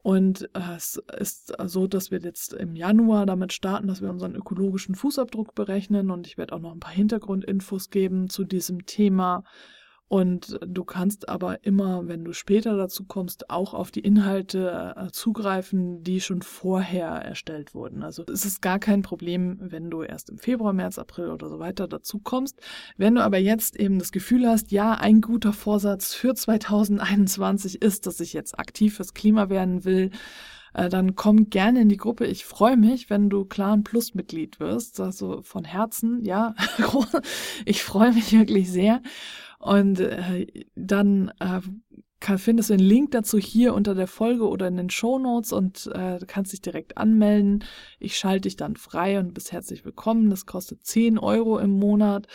Und äh, es ist so, dass wir jetzt im Januar damit starten, dass wir unseren ökologischen Fußabdruck berechnen und ich werde auch noch ein paar Hintergrundinfos geben zu diesem Thema. Und du kannst aber immer, wenn du später dazu kommst, auch auf die Inhalte äh, zugreifen, die schon vorher erstellt wurden. Also es ist gar kein Problem, wenn du erst im Februar, März, April oder so weiter dazu kommst. Wenn du aber jetzt eben das Gefühl hast, ja, ein guter Vorsatz für 2021 ist, dass ich jetzt aktiv fürs Klima werden will, äh, dann komm gerne in die Gruppe. Ich freue mich, wenn du Clan Plus Mitglied wirst. Also von Herzen, ja, ich freue mich wirklich sehr. Und äh, dann äh, kann, findest du den Link dazu hier unter der Folge oder in den Show Notes und äh, kannst dich direkt anmelden. Ich schalte dich dann frei und bist herzlich willkommen. Das kostet 10 Euro im Monat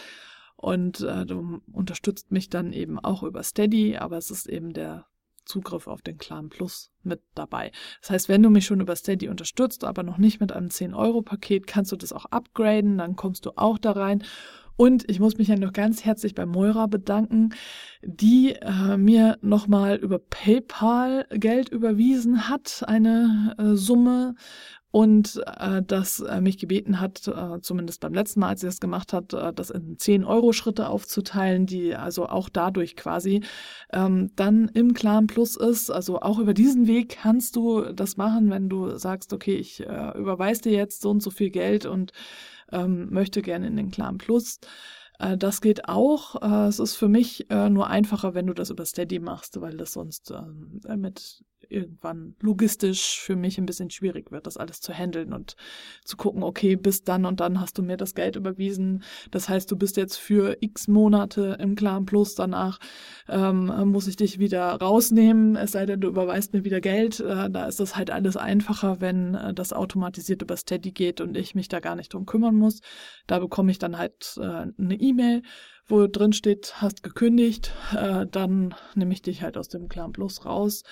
und äh, du unterstützt mich dann eben auch über Steady, aber es ist eben der Zugriff auf den Clan Plus mit dabei. Das heißt, wenn du mich schon über Steady unterstützt, aber noch nicht mit einem 10-Euro-Paket, kannst du das auch upgraden, dann kommst du auch da rein und ich muss mich ja noch ganz herzlich bei Moira bedanken, die äh, mir nochmal über PayPal Geld überwiesen hat, eine äh, Summe und äh, das äh, mich gebeten hat, äh, zumindest beim letzten Mal, als sie das gemacht hat, äh, das in 10-Euro-Schritte aufzuteilen, die also auch dadurch quasi ähm, dann im Clan Plus ist. Also auch über diesen Weg kannst du das machen, wenn du sagst, okay, ich äh, überweise dir jetzt so und so viel Geld und ähm, möchte gerne in den Clan Plus. Äh, das geht auch. Äh, es ist für mich äh, nur einfacher, wenn du das über Steady machst, weil das sonst äh, mit irgendwann logistisch für mich ein bisschen schwierig wird, das alles zu handeln und zu gucken, okay, bis dann und dann hast du mir das Geld überwiesen. Das heißt, du bist jetzt für x Monate im Clan Plus, danach ähm, muss ich dich wieder rausnehmen, es sei denn, du überweist mir wieder Geld. Äh, da ist das halt alles einfacher, wenn äh, das automatisiert über Steady geht und ich mich da gar nicht drum kümmern muss. Da bekomme ich dann halt äh, eine E-Mail wo drin steht, hast gekündigt, äh, dann nehme ich dich halt aus dem Clan Plus raus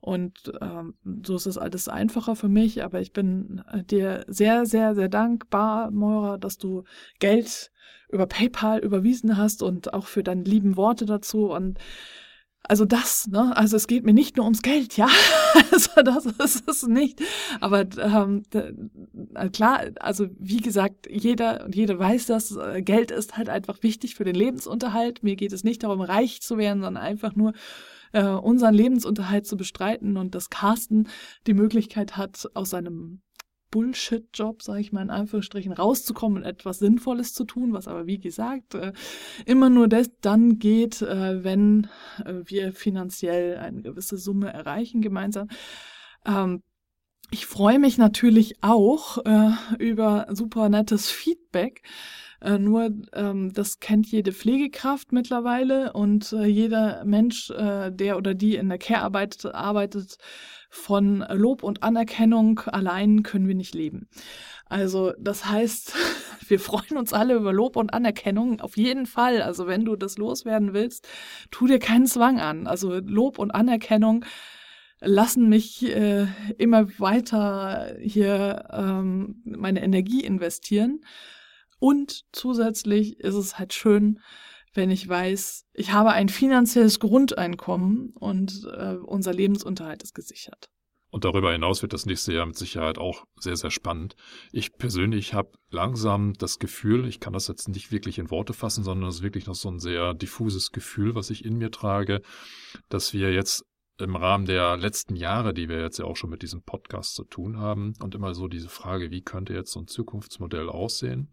und ähm, so ist es alles einfacher für mich. Aber ich bin äh, dir sehr, sehr, sehr dankbar, Moira, dass du Geld über PayPal überwiesen hast und auch für deine lieben Worte dazu. Und also das, ne? Also es geht mir nicht nur ums Geld, ja. also das ist es nicht. Aber ähm, äh, klar, also wie gesagt, jeder und jede weiß das, äh, Geld ist halt einfach wichtig für den Lebensunterhalt. Mir geht es nicht darum, reich zu werden, sondern einfach nur äh, unseren Lebensunterhalt zu bestreiten und dass Carsten die Möglichkeit hat, aus seinem Bullshit-Job, sage ich mal in Anführungsstrichen, rauszukommen und etwas Sinnvolles zu tun, was aber wie gesagt äh, immer nur das dann geht, äh, wenn äh, wir finanziell eine gewisse Summe erreichen gemeinsam. Ähm, ich freue mich natürlich auch über super nettes Feedback. Äh, nur ähm, das kennt jede Pflegekraft mittlerweile und äh, jeder Mensch, äh, der oder die in der Care-Arbeit arbeitet, von Lob und Anerkennung allein können wir nicht leben. Also das heißt, wir freuen uns alle über Lob und Anerkennung, auf jeden Fall. Also wenn du das loswerden willst, tu dir keinen Zwang an. Also Lob und Anerkennung lassen mich äh, immer weiter hier ähm, meine Energie investieren. Und zusätzlich ist es halt schön, wenn ich weiß, ich habe ein finanzielles Grundeinkommen und äh, unser Lebensunterhalt ist gesichert. Und darüber hinaus wird das nächste Jahr mit Sicherheit auch sehr, sehr spannend. Ich persönlich habe langsam das Gefühl, ich kann das jetzt nicht wirklich in Worte fassen, sondern es ist wirklich noch so ein sehr diffuses Gefühl, was ich in mir trage, dass wir jetzt im Rahmen der letzten Jahre, die wir jetzt ja auch schon mit diesem Podcast zu tun haben und immer so diese Frage, wie könnte jetzt so ein Zukunftsmodell aussehen?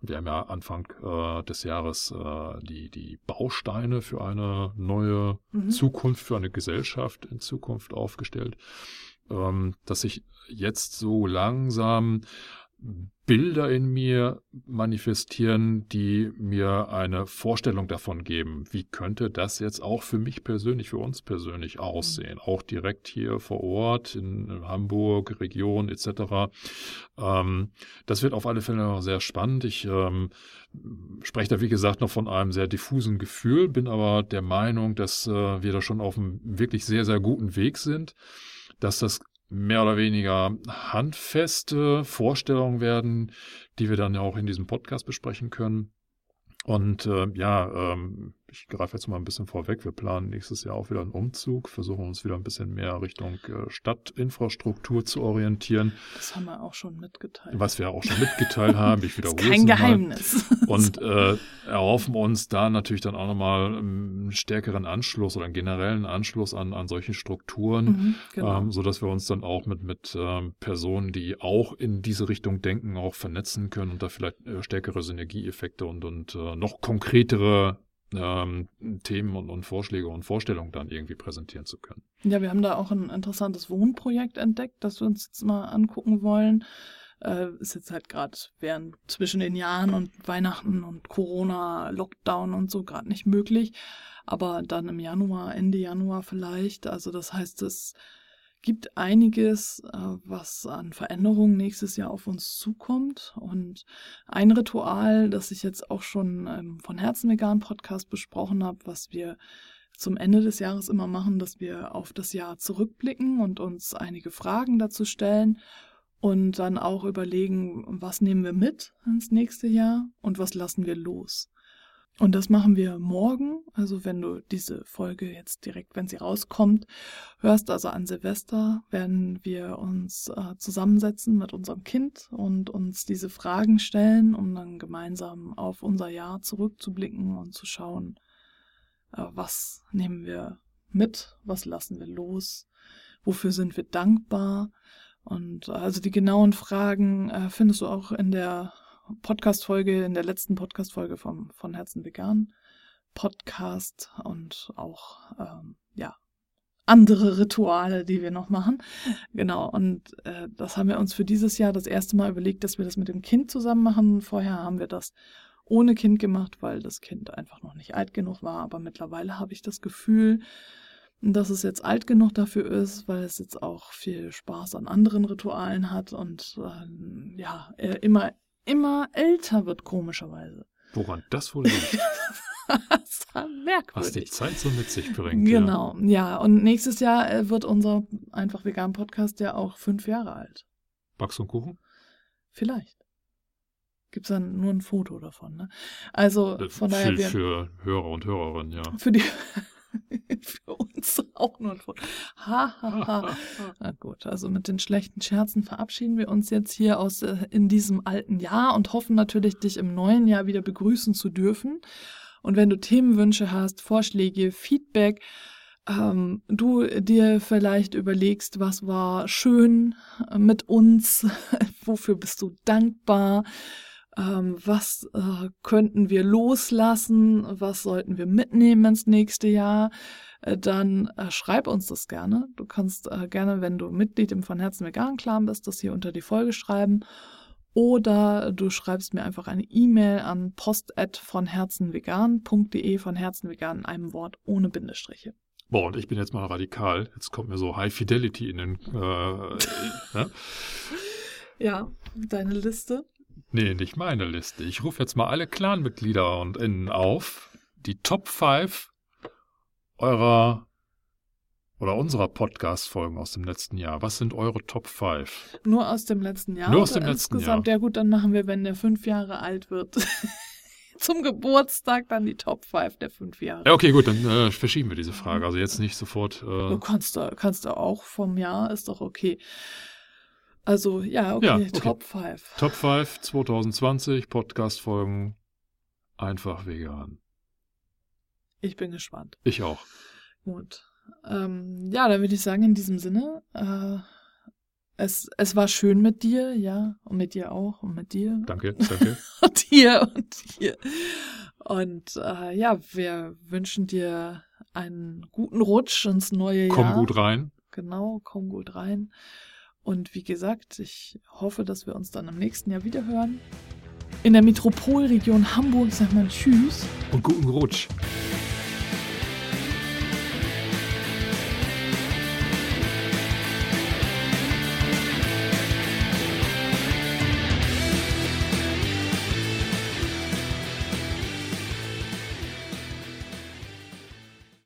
Und wir haben ja Anfang äh, des Jahres äh, die, die Bausteine für eine neue mhm. Zukunft, für eine Gesellschaft in Zukunft aufgestellt, ähm, dass sich jetzt so langsam Bilder in mir manifestieren, die mir eine Vorstellung davon geben, wie könnte das jetzt auch für mich persönlich, für uns persönlich aussehen, auch direkt hier vor Ort in Hamburg, Region etc. Ähm, das wird auf alle Fälle noch sehr spannend. Ich ähm, spreche da wie gesagt noch von einem sehr diffusen Gefühl, bin aber der Meinung, dass äh, wir da schon auf einem wirklich sehr, sehr guten Weg sind, dass das mehr oder weniger handfeste Vorstellungen werden, die wir dann ja auch in diesem Podcast besprechen können. Und äh, ja, ähm, ich greife jetzt mal ein bisschen vorweg. Wir planen nächstes Jahr auch wieder einen Umzug, versuchen uns wieder ein bisschen mehr Richtung äh, Stadtinfrastruktur zu orientieren. Das haben wir auch schon mitgeteilt. Was wir auch schon mitgeteilt haben. Ich wiederhole das ist kein Geheimnis. Und äh, erhoffen uns da natürlich dann auch nochmal einen stärkeren Anschluss oder einen generellen Anschluss an, an solche Strukturen, mhm, genau. ähm, sodass wir uns dann auch mit, mit ähm, Personen, die auch in diese Richtung denken, auch vernetzen können und da vielleicht äh, stärkere Synergieeffekte und, und äh, noch konkretere ähm, Themen und, und, Vorschläge und Vorstellungen dann irgendwie präsentieren zu können. Ja, wir haben da auch ein interessantes Wohnprojekt entdeckt, das wir uns jetzt mal angucken wollen. Äh, ist jetzt halt gerade während zwischen den Jahren und Weihnachten und Corona, Lockdown und so gerade nicht möglich. Aber dann im Januar, Ende Januar vielleicht. Also das heißt, es gibt einiges, äh, was an Veränderungen nächstes Jahr auf uns zukommt. Und ein Ritual, das ich jetzt auch schon ähm, von Herzen Vegan Podcast besprochen habe, was wir zum Ende des Jahres immer machen, dass wir auf das Jahr zurückblicken und uns einige Fragen dazu stellen und dann auch überlegen, was nehmen wir mit ins nächste Jahr und was lassen wir los. Und das machen wir morgen. Also wenn du diese Folge jetzt direkt, wenn sie rauskommt, hörst, also an Silvester, werden wir uns äh, zusammensetzen mit unserem Kind und uns diese Fragen stellen, um dann gemeinsam auf unser Jahr zurückzublicken und zu schauen, äh, was nehmen wir mit, was lassen wir los, wofür sind wir dankbar. Und also die genauen Fragen äh, findest du auch in der Podcast-Folge, in der letzten Podcast-Folge vom von Herzen Vegan Podcast und auch, ähm, ja, andere Rituale, die wir noch machen. Genau, und äh, das haben wir uns für dieses Jahr das erste Mal überlegt, dass wir das mit dem Kind zusammen machen. Vorher haben wir das ohne Kind gemacht, weil das Kind einfach noch nicht alt genug war. Aber mittlerweile habe ich das Gefühl, dass es jetzt alt genug dafür ist, weil es jetzt auch viel Spaß an anderen Ritualen hat und äh, ja, immer immer älter wird, komischerweise. Woran das wohl liegt? das war merkwürdig. Was die Zeit so mit sich bringt. Genau, ja. ja. Und nächstes Jahr äh, wird unser einfach vegan Podcast ja auch fünf Jahre alt. Backst du Kuchen? Vielleicht. Gibt es dann nur ein Foto davon, ne? Also von für, daher. Für Hörer und Hörerinnen, ja. Für die. für uns auch nur ein Foto. Ha, ha, ha. Na gut, also mit den schlechten Scherzen verabschieden wir uns jetzt hier aus äh, in diesem alten Jahr und hoffen natürlich, dich im neuen Jahr wieder begrüßen zu dürfen. Und wenn du Themenwünsche hast, Vorschläge, Feedback, ähm, du dir vielleicht überlegst, was war schön äh, mit uns, wofür bist du dankbar, ähm, was äh, könnten wir loslassen, was sollten wir mitnehmen ins nächste Jahr, dann äh, schreib uns das gerne. Du kannst äh, gerne, wenn du Mitglied im Von Herzen Vegan Clan bist, das hier unter die Folge schreiben. Oder du schreibst mir einfach eine E-Mail an post@vonherzenvegan.de von Herzenvegan in einem Wort ohne Bindestriche. Boah, und ich bin jetzt mal radikal. Jetzt kommt mir so High Fidelity in den. Äh, ne? Ja, deine Liste. Nee, nicht meine Liste. Ich rufe jetzt mal alle Clanmitglieder und Innen auf. Die Top 5 eurer oder unserer Podcast-Folgen aus dem letzten Jahr. Was sind eure Top 5? Nur aus dem letzten Jahr? Nur aus dem letzten insgesamt? Jahr. Ja gut, dann machen wir, wenn der fünf Jahre alt wird, zum Geburtstag dann die Top 5 der fünf Jahre. Ja, okay, gut, dann äh, verschieben wir diese Frage. Also jetzt nicht sofort. Äh du kannst da, kannst du auch vom Jahr, ist doch okay. Also, ja, okay, ja, okay. Top 5. Top 5 2020, Podcast-Folgen, einfach vegan. Ich bin gespannt. Ich auch. Gut. Ähm, ja, dann würde ich sagen, in diesem Sinne, äh, es, es war schön mit dir, ja, und mit dir auch, und mit dir. Danke, danke. und dir und dir. Und äh, ja, wir wünschen dir einen guten Rutsch ins neue komm Jahr. Komm gut rein. Genau, komm gut rein. Und wie gesagt, ich hoffe, dass wir uns dann im nächsten Jahr wieder hören. In der Metropolregion Hamburg sagt man Tschüss. Und guten Rutsch.